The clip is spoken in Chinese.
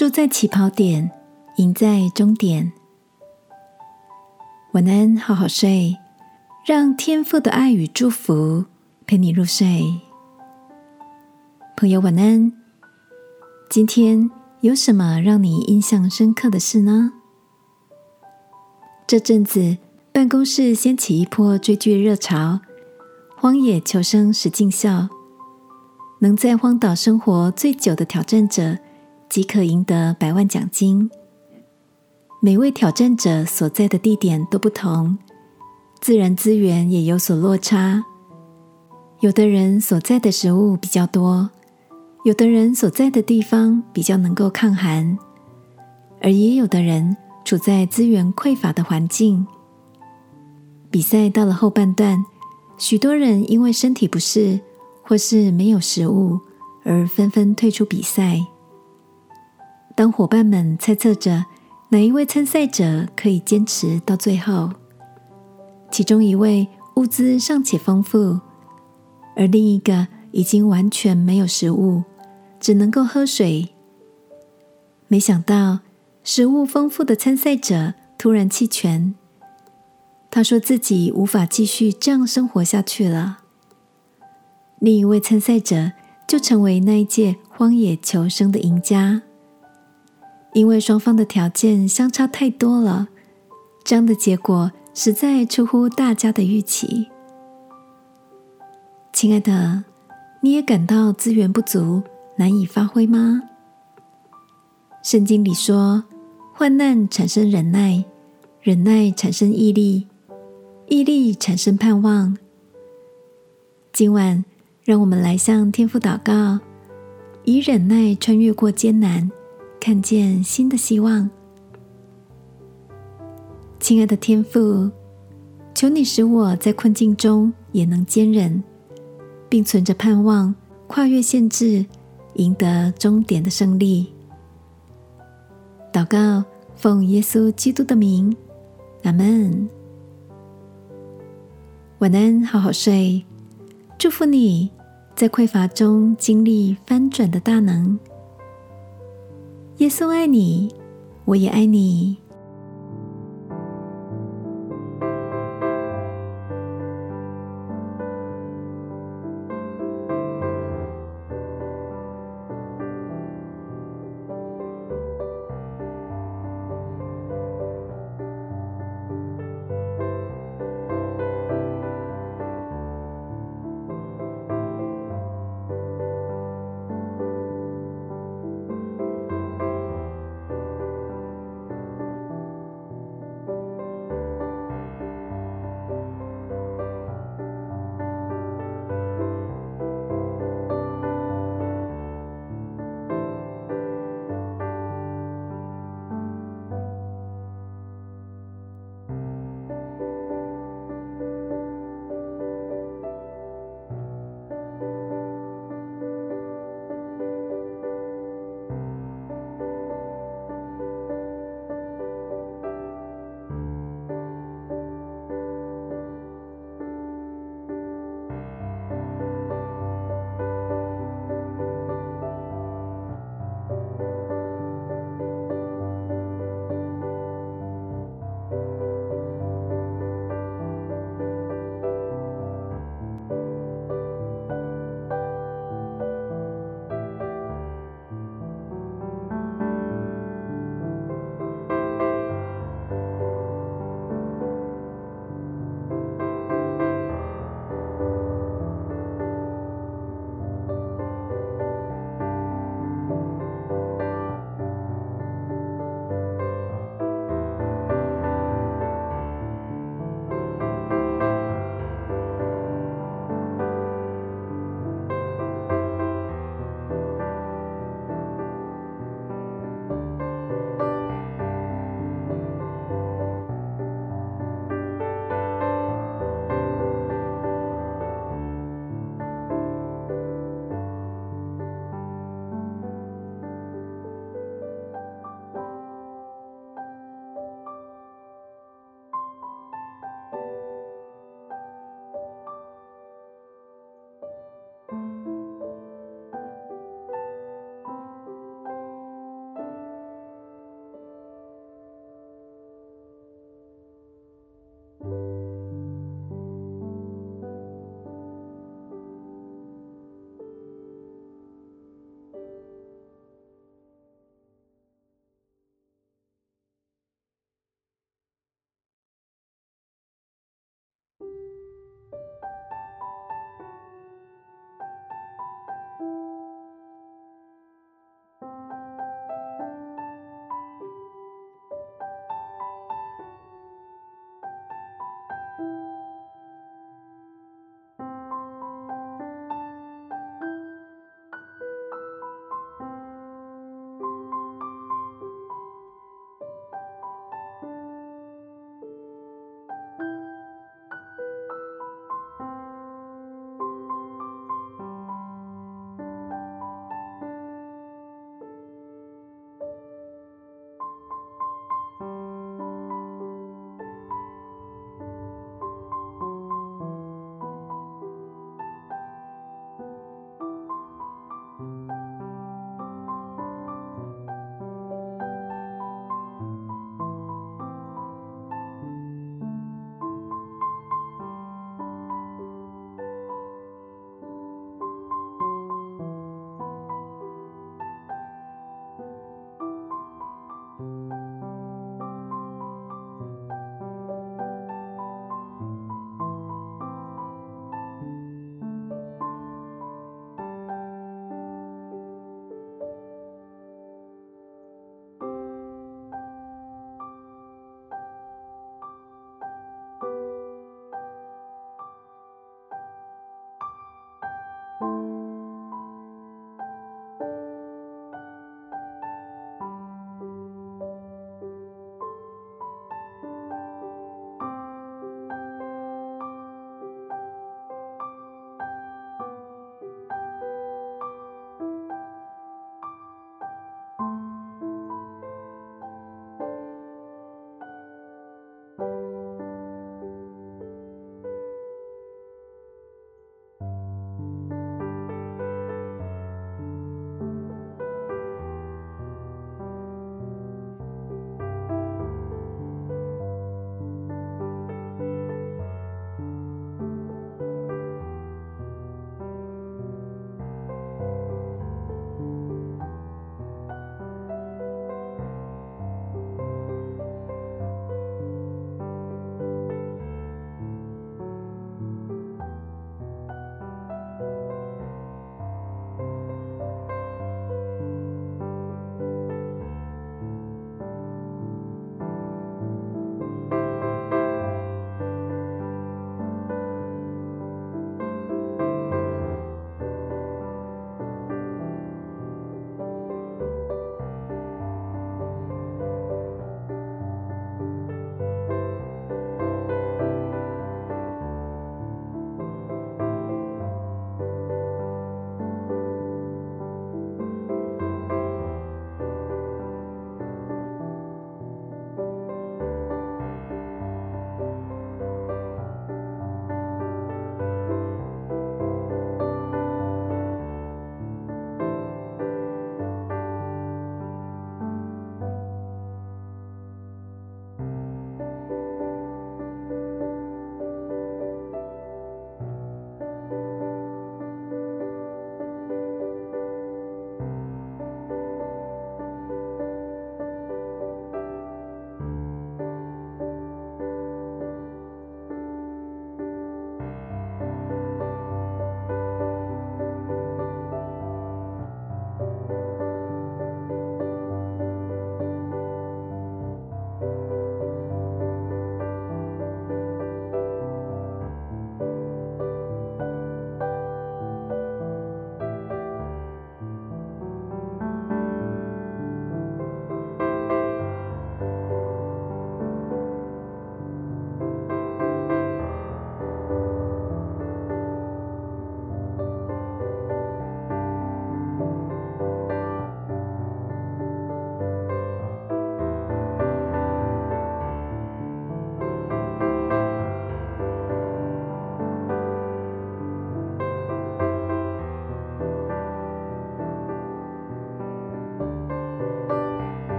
输在起跑点，赢在终点。晚安，好好睡，让天父的爱与祝福陪你入睡。朋友，晚安。今天有什么让你印象深刻的事呢？这阵子办公室掀起一波追剧热潮，荒野求生实境秀，能在荒岛生活最久的挑战者。即可赢得百万奖金。每位挑战者所在的地点都不同，自然资源也有所落差。有的人所在的食物比较多，有的人所在的地方比较能够抗寒，而也有的人处在资源匮乏的环境。比赛到了后半段，许多人因为身体不适或是没有食物，而纷纷退出比赛。当伙伴们猜测着哪一位参赛者可以坚持到最后，其中一位物资尚且丰富，而另一个已经完全没有食物，只能够喝水。没想到食物丰富的参赛者突然弃权，他说自己无法继续这样生活下去了。另一位参赛者就成为那一届荒野求生的赢家。因为双方的条件相差太多了，这样的结果实在出乎大家的预期。亲爱的，你也感到资源不足，难以发挥吗？圣经里说，患难产生忍耐，忍耐产生毅力，毅力产生盼望。今晚，让我们来向天父祷告，以忍耐穿越过艰难。看见新的希望，亲爱的天父，求你使我在困境中也能坚忍，并存着盼望，跨越限制，赢得终点的胜利。祷告，奉耶稣基督的名，阿门。晚安，好好睡。祝福你在匮乏中经历翻转的大能。耶稣爱你，我也爱你。